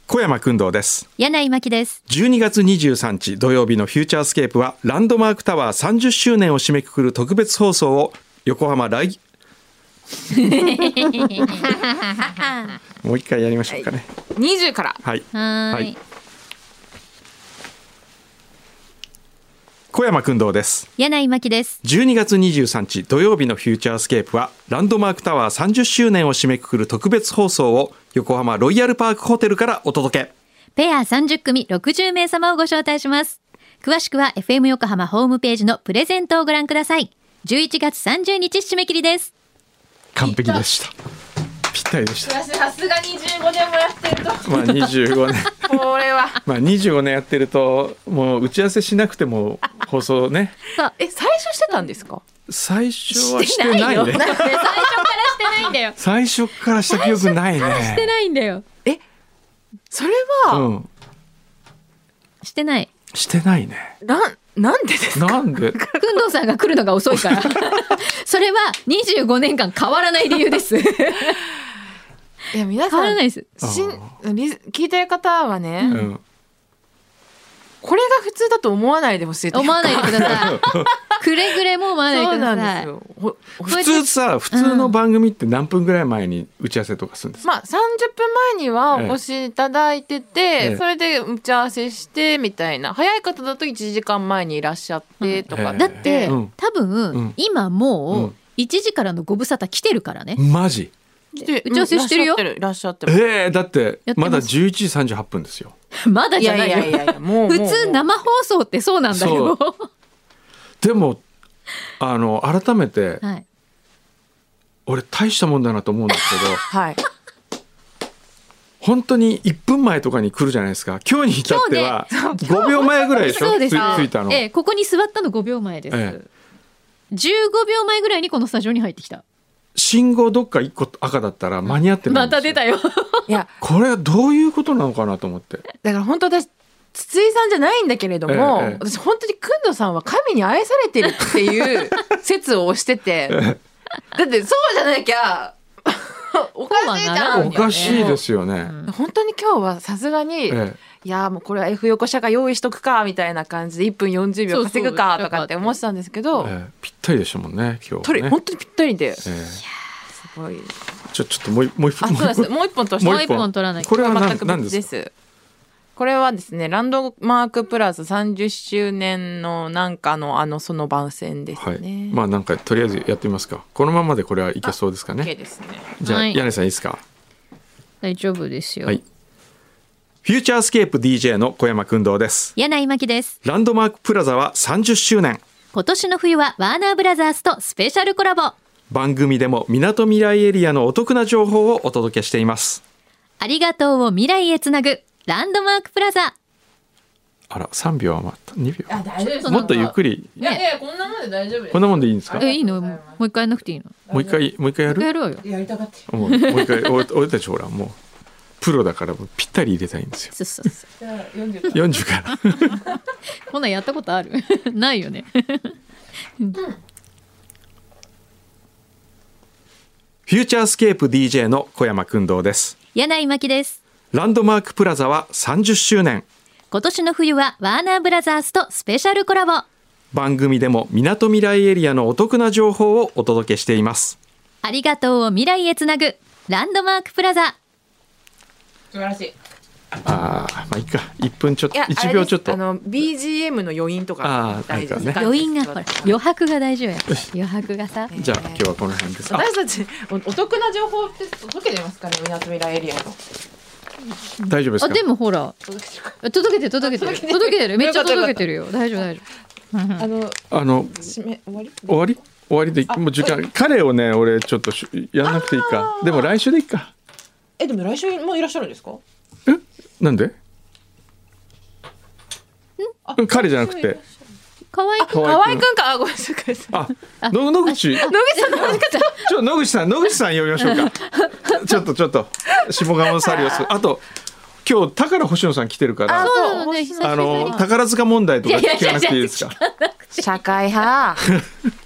Speaker 1: 小山君堂です。
Speaker 2: 柳井真紀です。
Speaker 1: 12月23日土曜日のフューチャースケープはランドマークタワー30周年を締めくくる特別放送を横浜ライもう一回やりましょうかね。
Speaker 3: 20から。
Speaker 1: はい、
Speaker 2: はーい。
Speaker 1: はい。小山君堂です。
Speaker 2: 柳井真紀です。
Speaker 1: 12月23日土曜日のフューチャースケープはランドマークタワー30周年を締めくくる特別放送を横浜ロイヤルパークホテルからお届け。
Speaker 2: ペア30組60名様をご招待します。詳しくは FM 横浜ホームページのプレゼントをご覧ください。11月30日締め切りです
Speaker 1: 完璧でした。ぴったりでした。
Speaker 3: 私さすが25年もやってると。
Speaker 1: まあ25年。
Speaker 3: これは。
Speaker 1: まあ25年やってるともう打ち合わせしなくても放送ね。
Speaker 3: え最初してたんですか？
Speaker 1: 最初はしてない
Speaker 2: よ。
Speaker 1: ね
Speaker 2: だって最初からしてないんだよ。
Speaker 1: 最初からした記憶ない
Speaker 2: して
Speaker 1: ね
Speaker 2: ないんだよ。
Speaker 3: それは、
Speaker 1: うん。
Speaker 2: してない。
Speaker 1: してないね。
Speaker 3: なんなんでですか？
Speaker 1: なんで？
Speaker 2: くんどうさんが来るのが遅いから。それは25年間変わらない理由です。
Speaker 3: いや皆さん
Speaker 2: 変わらないです。
Speaker 3: しんリス聞いてる方はね、
Speaker 1: うん
Speaker 3: これが普通だと思わないでほしい。
Speaker 2: 思わないでください。くれぐれも思わないでください。
Speaker 1: 普通さ普通の番組って何分ぐらい前に打ち合わせとかするんですか、
Speaker 3: まあ30分前にはお越しいただいてて、
Speaker 1: ええ。
Speaker 3: それで打ち合わせしてみたいな。早い方だと1時間前にいらっしゃってとか
Speaker 1: ええ。
Speaker 2: だって、
Speaker 1: うん。
Speaker 2: 多分、
Speaker 1: うん。
Speaker 2: 今も
Speaker 1: う
Speaker 2: うん。1時からのご無沙汰来てるからね、
Speaker 1: マジ
Speaker 3: で
Speaker 2: 打ち合わせしてるよ。
Speaker 3: いらっしゃってる
Speaker 1: ええだって
Speaker 2: ま
Speaker 1: だ11時38分ですよ。
Speaker 2: まだじゃないよ。
Speaker 3: やいやいやいやもう
Speaker 2: 普通生放送ってそうなんだよ。
Speaker 1: でもあの改めて
Speaker 2: はい。
Speaker 1: 俺大したもんだなと思うんですけど
Speaker 3: はい。
Speaker 1: 本当に1分前とかに来るじゃないですか。今日に至っては5秒前ぐらいでしょ？
Speaker 2: そうです。
Speaker 1: つ着いたの、
Speaker 2: ええここに座ったの5秒前です、
Speaker 1: え
Speaker 2: 15秒前ぐらいにこのスタジオに入ってきた
Speaker 1: 信号どっか1個赤だったら間に合ってない
Speaker 2: ま
Speaker 1: んですよ。
Speaker 2: た出たよ。
Speaker 3: いや。
Speaker 1: これはどういうことなのかなと思って。
Speaker 3: だから本当私筒井さんじゃないんだけれども、
Speaker 1: ええええ。
Speaker 3: 私本当に工藤さんは神に愛されてるっていう 説を推してて。だってそうじゃなきゃおかしいじゃん。
Speaker 1: おかしいですよね、
Speaker 3: 本当に今日はさすがに、
Speaker 1: え
Speaker 3: いやもうこれは F 横車が用意しとくかみたいな感じで1分40秒稼ぐかとかって思ってたんですけど。
Speaker 1: えええぴったりでしたもんね今日
Speaker 3: 取
Speaker 1: ね
Speaker 3: り本当にぴったりで。
Speaker 1: え
Speaker 3: すごい。
Speaker 1: えちょちょっともうもう一
Speaker 3: あそうです。もう一本として
Speaker 1: もう
Speaker 2: 一本。取らない。と
Speaker 1: これは何
Speaker 3: 全く別です。すこれはですねランドマークプラス30周年のなんかのあのその番宣です
Speaker 1: はい。
Speaker 3: ね、
Speaker 1: まあなんかとりあえずやってみますか。このままでこれはいけそうですかね。
Speaker 3: ですね。
Speaker 1: じゃあ、
Speaker 2: はい。
Speaker 1: 柳さんいいですか？
Speaker 2: 大丈夫ですよ、
Speaker 1: はいフューチャースケープ DJ の小山君堂です。
Speaker 2: 柳井真希です。
Speaker 1: ランドマークプラザは30周年。
Speaker 2: 今年の冬はワーナーブラザーズとスペシャルコラボ。
Speaker 1: 番組でもみなとみらいエリアのお得な情報をお届けしています。
Speaker 2: ありがとうを未来へつなぐランドマークプラザ。
Speaker 1: あら3秒余った。2秒
Speaker 3: あ大丈夫です。
Speaker 1: もっとゆっくり。
Speaker 3: いやいやこんなもんで大丈夫
Speaker 1: こんなもんでいいんですか？
Speaker 2: えいいの？もう一回やんなくていいの？
Speaker 1: もう一回もう一回やる？
Speaker 2: やろうよ。
Speaker 3: やりたがって
Speaker 1: もうもう一回俺俺たちほらもうプロだからぴったり入れたいんですよ。
Speaker 2: そうそうそう。
Speaker 3: じゃあ40
Speaker 1: 40から。
Speaker 2: こんなんやったことある？ないよね。
Speaker 1: フューチャースケープ DJ の小山君堂です。
Speaker 2: 柳井真希です。
Speaker 1: ランドマークプラザは30周年。
Speaker 2: 今年の冬はワーナーブラザーズとスペシャルコラボ。
Speaker 1: 番組でもみなとみらいエリアのお得な情報をお届けしています。
Speaker 2: ありがとうを未来へつなぐランドマークプラザ
Speaker 3: 素晴らしい。
Speaker 1: ああまあいいか1分ちょっと
Speaker 3: いや
Speaker 1: 1秒ちょっと。
Speaker 3: あの BGM の余韻とか。
Speaker 1: あー
Speaker 3: 大事です。
Speaker 1: なんかね。
Speaker 2: 余韻がほら余白が大丈夫や余白がさ。
Speaker 1: じゃあ今日はこの辺ですあ
Speaker 3: 私たちおお得な情報って届けてますかねみなとみらいエリアの
Speaker 1: 大丈夫ですか？
Speaker 2: あでもほら届けてる届けてる。届けてる。めっちゃ届けてるよ。大丈夫大丈
Speaker 3: あの
Speaker 1: あの
Speaker 3: 締め終わり？
Speaker 1: 終わり？終わりでもう時間彼をね俺ちょっとしやんなくていいか。でも来週でいいか
Speaker 3: えでも来週もいらっしゃるんですか？
Speaker 1: え？なんで？うん彼じゃなくて。
Speaker 2: 夫可愛い
Speaker 1: 河
Speaker 3: 河合くん。か。あごめんなさいごめんなさい。
Speaker 1: あの野口。
Speaker 3: 野口さんの話し方
Speaker 1: ちょ野口さん野口さん呼びましょうか。ちょっとちょっと下鴨サリオス。あと今日宝星野さん来てるから
Speaker 3: あ
Speaker 2: の
Speaker 1: 宝塚問題とか聞かなくていいですか？
Speaker 3: 社会派。ち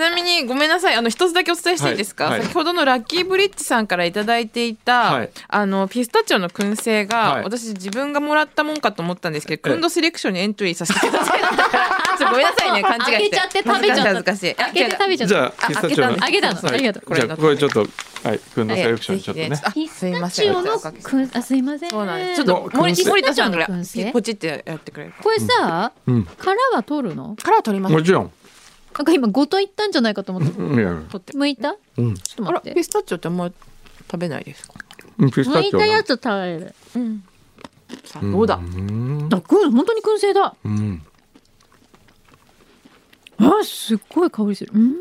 Speaker 3: なみにごめんなさいあの一つだけお伝えしていいですか、
Speaker 1: はいはい。
Speaker 3: 先ほどのラッキーブリッジさんからいただいていた、
Speaker 1: はい。
Speaker 3: あのピスタチオの燻製が、
Speaker 1: はい。
Speaker 3: 私自分がもらったもんかと思ったんですけど
Speaker 1: ええ
Speaker 3: クンドセレクションにエントリーさせてください ちごめんなさいね勘違いして。
Speaker 2: 開けちゃって食べちゃった。
Speaker 3: 恥ずかしい
Speaker 2: 開けて食べちゃっ
Speaker 1: じ
Speaker 2: た
Speaker 1: ゃあピスタチオの。
Speaker 3: あ
Speaker 2: あげたの
Speaker 1: はい
Speaker 2: ありがとう。
Speaker 3: これ
Speaker 1: じゃあこれちょっとはいくんのセレクションちょっとね。
Speaker 3: すい
Speaker 2: ス
Speaker 3: ません
Speaker 2: タチオのくんあすいません。
Speaker 3: そうなん。ですちょっと森森田さんから。
Speaker 2: ピスタチオの燻製。
Speaker 3: ポチってやってくれるか。
Speaker 2: これさ
Speaker 1: うん。
Speaker 2: 殻は取るの？
Speaker 3: から取ります。
Speaker 1: もちろん
Speaker 2: なんか今ごといったんじゃないかと思って。
Speaker 1: うんいや。
Speaker 3: 取って。
Speaker 2: 剥いた？ちょ
Speaker 1: うん
Speaker 2: っと
Speaker 3: あら
Speaker 2: 待って。
Speaker 3: ピスタチオってあんま食べないですか？
Speaker 1: うんピスタ
Speaker 2: 剥い
Speaker 1: チオの
Speaker 2: たやつ食べる。
Speaker 3: うん。さあどうだ？
Speaker 1: うん。
Speaker 2: あこれ本当に燻製だ。
Speaker 1: うん。
Speaker 2: あすっごい香りする。うんうん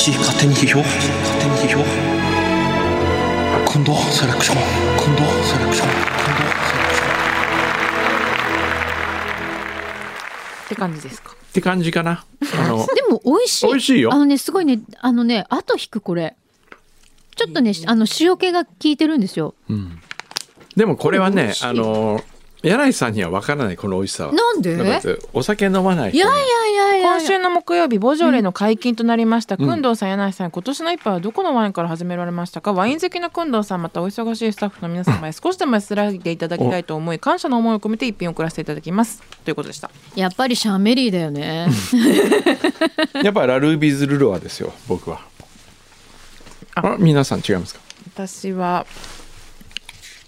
Speaker 4: おかしい勝手に批評？勝手に批評？今度セレクション。今度セレクション今度セレクション。
Speaker 3: って感じですか？
Speaker 1: って感じかな。あの
Speaker 2: でも美味しい。
Speaker 1: 美味しいよ。
Speaker 2: あのねすごいねあのね後引くこれ。ちょっとねあの塩気が効いてるんですよ。
Speaker 1: でもこれはねあの柳井さんには分からないこの美味しさは。
Speaker 2: なんで？
Speaker 1: お酒飲まない人
Speaker 2: いやいやいやいや。
Speaker 3: 今週の木曜日ボジョレの解禁となりました、くんどうさん柳井さん今年の一杯はどこのワインから始められましたか？ワイン好きなくんどうさんまたお忙しいスタッフの皆様へ少しでも安らいでいただきたいと思い感謝の思いを込めて一品送らせていただきます。ということでした。
Speaker 2: やっぱりシャンメリーだよね。
Speaker 1: やっぱラルービーズルロワですよ僕は。あ皆さん違いますか？
Speaker 3: 私は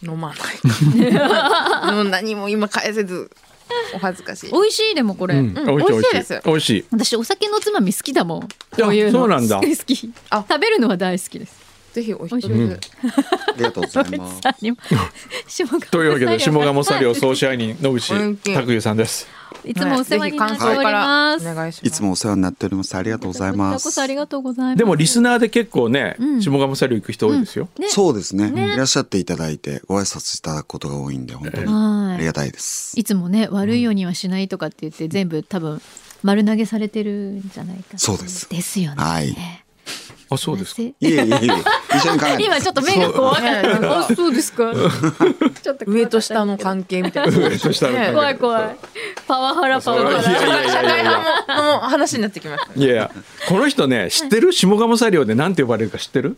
Speaker 3: 飲まない。もう何も今返せずお恥ずかしい。
Speaker 2: 美味しいでもこれ、
Speaker 1: 美味しい
Speaker 3: です
Speaker 1: 美味しい。
Speaker 2: 私お酒のつまみ好きだもん。こういうの。
Speaker 1: そうなんだ。
Speaker 2: 好き好き。
Speaker 3: あ。
Speaker 2: 食べるのは大好きです
Speaker 3: ぜひお一つ、
Speaker 1: うん。
Speaker 5: ありがとうございます。
Speaker 1: というわけで下鴨サリオ総支配人野口
Speaker 3: うん
Speaker 1: 拓也さんです。
Speaker 2: い。つもお世話になっております、
Speaker 3: い。
Speaker 5: つもお世話になっております。ありがとうございま
Speaker 2: こちらこそあり
Speaker 5: す。
Speaker 2: がとうございます。
Speaker 1: でもリスナーで結構ね、
Speaker 2: うん。
Speaker 1: 下鴨サリオ行く人多いですよ、
Speaker 2: ね。
Speaker 5: そうですね。
Speaker 2: ね。
Speaker 5: いらっしゃっていただいてご挨拶いただくことが多いんで本当に。
Speaker 2: はい。
Speaker 5: ありがたいです。
Speaker 2: いつもね悪いようにはしないとかって言って全部多分丸投げされてるんじゃないかな
Speaker 5: そうです。
Speaker 2: ですよね。
Speaker 5: はい
Speaker 1: あそうです
Speaker 5: いえいえいえ。一緒に考えて
Speaker 2: 今ちょっと目が怖かった
Speaker 3: そう。
Speaker 2: あそうですか。ちょっと
Speaker 3: 上と下の関係みたいな。
Speaker 1: 上と下の関係。
Speaker 2: 怖い怖い。パワハラパワハ
Speaker 1: いやいや
Speaker 2: ラ
Speaker 1: いやいや。いや
Speaker 3: の話になってきました
Speaker 1: いやいや。この人ね知ってる下鴨サリオでなんて呼ばれるか知ってる？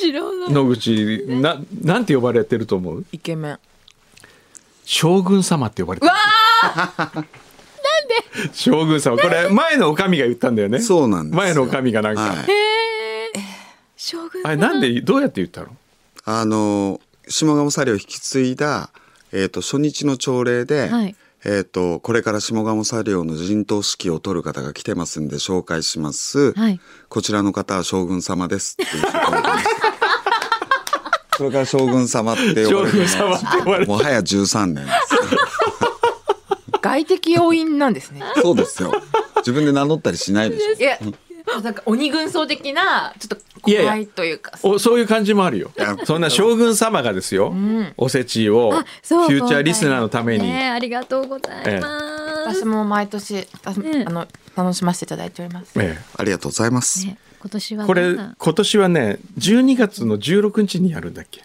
Speaker 2: 知らない。
Speaker 1: 野口ななんて呼ばれてると思う？
Speaker 3: イケメン。
Speaker 1: 将軍様って呼ばれてる。なんで将軍様。これ前のおかみが言ったんだよね。
Speaker 5: そうなんですよ。
Speaker 1: 前のおかみがなんか、
Speaker 5: はい
Speaker 2: 将軍
Speaker 1: あれなんでどうやって言ったの？
Speaker 5: あの下鴨サリを引き継いだえっと初日の朝礼で
Speaker 2: はい
Speaker 5: えっとこれから下鴨サリオの陣頭指揮を取る方が来てますんで紹介します。
Speaker 2: はい
Speaker 5: こちらの方は将軍様ですっていう。それから将軍様って呼
Speaker 1: 将
Speaker 5: ばれて
Speaker 1: 軍様って呼ばれて
Speaker 5: もはや13年です。
Speaker 3: 外的要因なんですね
Speaker 5: そうですよ。自分で名乗ったりしないでしょ。
Speaker 3: いや なんか鬼軍曹的なちょっと怖いというか。
Speaker 1: おそういう感じもあるよ。
Speaker 5: や
Speaker 1: そんな将軍様がですよ、
Speaker 3: ん。
Speaker 1: おせちをフ
Speaker 2: あそう
Speaker 1: ューチャーリスナーのために、
Speaker 2: ねありがとうございます、
Speaker 3: 私も毎年あの楽しませていただいております。
Speaker 1: え
Speaker 5: ありがとうございます。
Speaker 2: ね今年は
Speaker 1: えこれ今年はね12月の16日にやるんだっけ？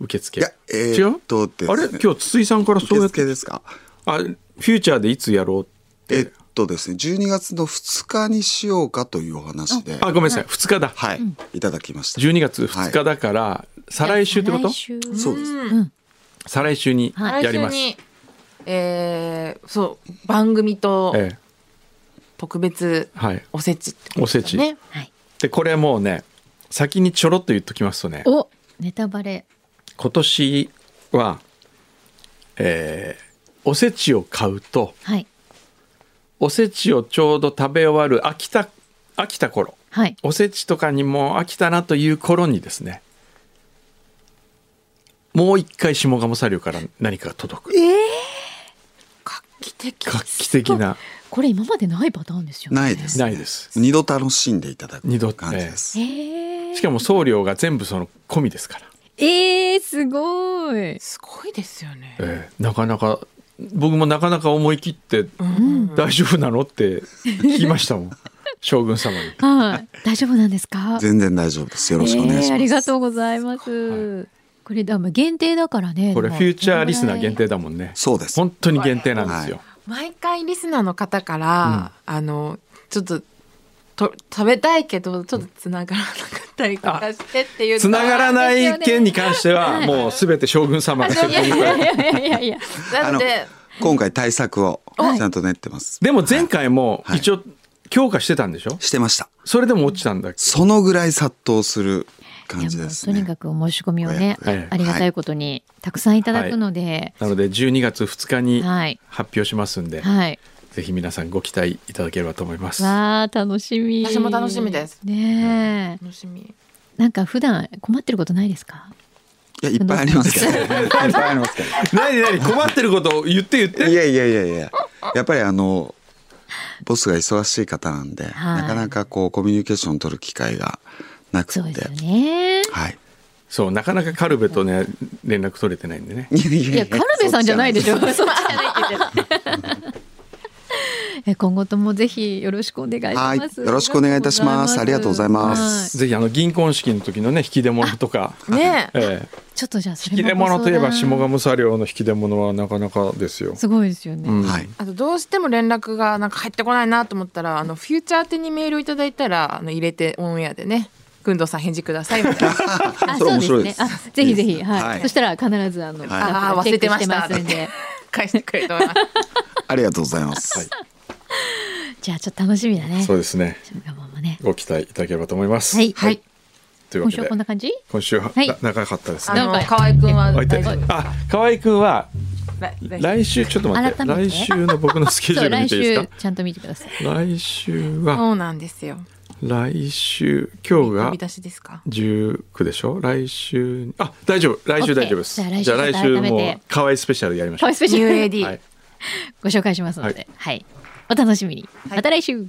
Speaker 1: 受付。
Speaker 5: いや、え
Speaker 1: 違う？
Speaker 5: ーっとです
Speaker 1: あ
Speaker 5: ね
Speaker 1: れ？今日筒井さんからそう
Speaker 5: 受
Speaker 1: やって。
Speaker 5: 付ですか？
Speaker 1: あフューチャーでいつやろう
Speaker 5: えっとですね、12月の2日にしようかというお話で、
Speaker 1: あごめんなさい。2日だ。
Speaker 5: はい、いただきました。
Speaker 1: 12月2日だから、再来週ってこと？
Speaker 2: 来週。
Speaker 5: そうです。
Speaker 3: うん。
Speaker 1: 再来週に
Speaker 2: はい。
Speaker 1: やります、
Speaker 3: 来週にえー、そう番組と
Speaker 1: え
Speaker 3: 特別
Speaker 1: えはい。
Speaker 3: おせちってこと
Speaker 1: おせち、
Speaker 2: はい。
Speaker 1: でこれもうね先にちょろっと言っときますとね。
Speaker 2: おネタバレ。
Speaker 1: 今年は、えーおせちを買うと
Speaker 2: はい
Speaker 1: おせちをちょうど食べ終わる飽きた飽きた頃。
Speaker 2: はい。
Speaker 1: おせちとかにも飽きたなという頃にですね。もう一回下鴨サリオから何かが届く。
Speaker 3: 画期的
Speaker 1: 画期的な。
Speaker 2: これ今までないパターンですよね。
Speaker 5: ないです。
Speaker 1: ないです。
Speaker 5: 二度楽しんでいただく
Speaker 1: 二度
Speaker 5: 感じです。
Speaker 2: えー、
Speaker 1: しかも送料が全部その込みですから、
Speaker 2: えー、すごい。
Speaker 3: すごいですよね、
Speaker 1: えーなかなか僕もなかなか思い切って
Speaker 3: うん。
Speaker 1: 大丈夫なのって聞きましたもん。将軍様に。
Speaker 2: はい。大丈夫なんですか？
Speaker 5: 全然大丈夫です。よろしくお願いします。
Speaker 2: えーありがとうございます、これだまあ限定だからね。
Speaker 1: これ
Speaker 2: でも。
Speaker 1: フューチャーリスナー限定だもんね。
Speaker 5: そうです。
Speaker 1: 本当に限定なんですよ、
Speaker 3: 毎回リスナーの方から、あのちょっとと食べたいけどちょっとつながらなかったりとかしてっていう
Speaker 1: 繋がらない件に関しては
Speaker 2: はい。
Speaker 1: もうすべて将軍様が責
Speaker 2: いやい
Speaker 1: 任
Speaker 2: やいやいや
Speaker 3: で。
Speaker 5: 今回対策を
Speaker 2: はい。
Speaker 5: ちゃんと練ってます。
Speaker 1: でも前回も
Speaker 5: はい。
Speaker 1: 一応強化してたんでしょ？
Speaker 5: してました。
Speaker 1: それでも落ちたんだ
Speaker 5: そのぐらい殺到する感じ
Speaker 2: で
Speaker 5: すね。
Speaker 2: とにかくお申し込みをね、
Speaker 1: はい。
Speaker 2: ありがたいことにたくさんいただくので、
Speaker 1: なので12月2日に
Speaker 2: はい。
Speaker 1: 発表しますんで、
Speaker 2: はい、
Speaker 1: ぜひ皆さんご期待いただければと思います
Speaker 2: わあ楽しみ。
Speaker 3: 私も楽しみです
Speaker 2: ねえ、
Speaker 3: 楽しみ
Speaker 2: なんか普段困ってることないですか？
Speaker 5: いやいっぱいありますけど。いっぱいありますけど。
Speaker 1: 何何困ってることを言って言って
Speaker 5: いやいやいやいや。やっぱりあのボスが忙しい方なんで、
Speaker 2: はい
Speaker 5: なかなかこうコミュニケーション取る機会がなくて
Speaker 2: そうですよ、ね。
Speaker 5: はい。
Speaker 1: そうなかなかカルベとね連絡取れてないんでね
Speaker 5: いや
Speaker 2: カルベさんじゃないでしょ。そっちじゃないって言って今後ともぜひよろしくお願いし
Speaker 5: はい
Speaker 2: ます。
Speaker 5: よろしくお願いいたします。ありがとうございます。
Speaker 1: ぜひあの銀婚式の時のね引き出物とか、
Speaker 3: ねえ。
Speaker 1: え
Speaker 2: ちょっとじゃあそれ
Speaker 1: 引き
Speaker 2: も
Speaker 1: 出物といえば下鴨茶寮の引き出物はなかなかですよ。
Speaker 2: すごいですよね。
Speaker 1: うん。
Speaker 5: はい。
Speaker 3: あとどうしても連絡がなんか入ってこないなと思ったらあのフューチャー宛てにメールをいただいたらあの入れてオンエアでねくんどうさん返事くださいみたいな。
Speaker 2: あ、
Speaker 5: そ
Speaker 2: うです。ね。あ、ぜひぜひ、はい。
Speaker 5: はい。
Speaker 2: そしたら必ずあの、
Speaker 5: い。
Speaker 2: スタッフ
Speaker 3: あ忘れてました。返してくれると思います。
Speaker 5: ありがとうございます。
Speaker 2: じゃあちょっと楽しみだね。
Speaker 1: そうですね。
Speaker 2: ね。
Speaker 1: ご期待いただければと思います。
Speaker 2: はい。
Speaker 3: はい。
Speaker 2: 今週
Speaker 1: というわけで。
Speaker 2: はこんな感じ？
Speaker 1: 今週は、
Speaker 2: はい。
Speaker 1: な長かったです
Speaker 3: あ
Speaker 1: ね。
Speaker 3: の河合くんは
Speaker 1: あ河合くんは
Speaker 3: 来
Speaker 1: 来週。ちょっと待って。来週の僕のスケジュール見ていいです
Speaker 2: 週
Speaker 1: か
Speaker 2: ちゃんと見てください。
Speaker 1: 来週は
Speaker 3: そうなんですよ。
Speaker 1: 来週今日が
Speaker 3: 飛び出しですか
Speaker 1: ？19でしょ？来週あ大丈夫。来週大丈夫です。
Speaker 2: じゃあ来週
Speaker 1: もう可愛いスペシャルやりましょう。
Speaker 2: 可愛いスペシャル。
Speaker 3: ニュー AD、
Speaker 1: はい。
Speaker 2: ご紹介しますので、はい、お楽しみに、また来週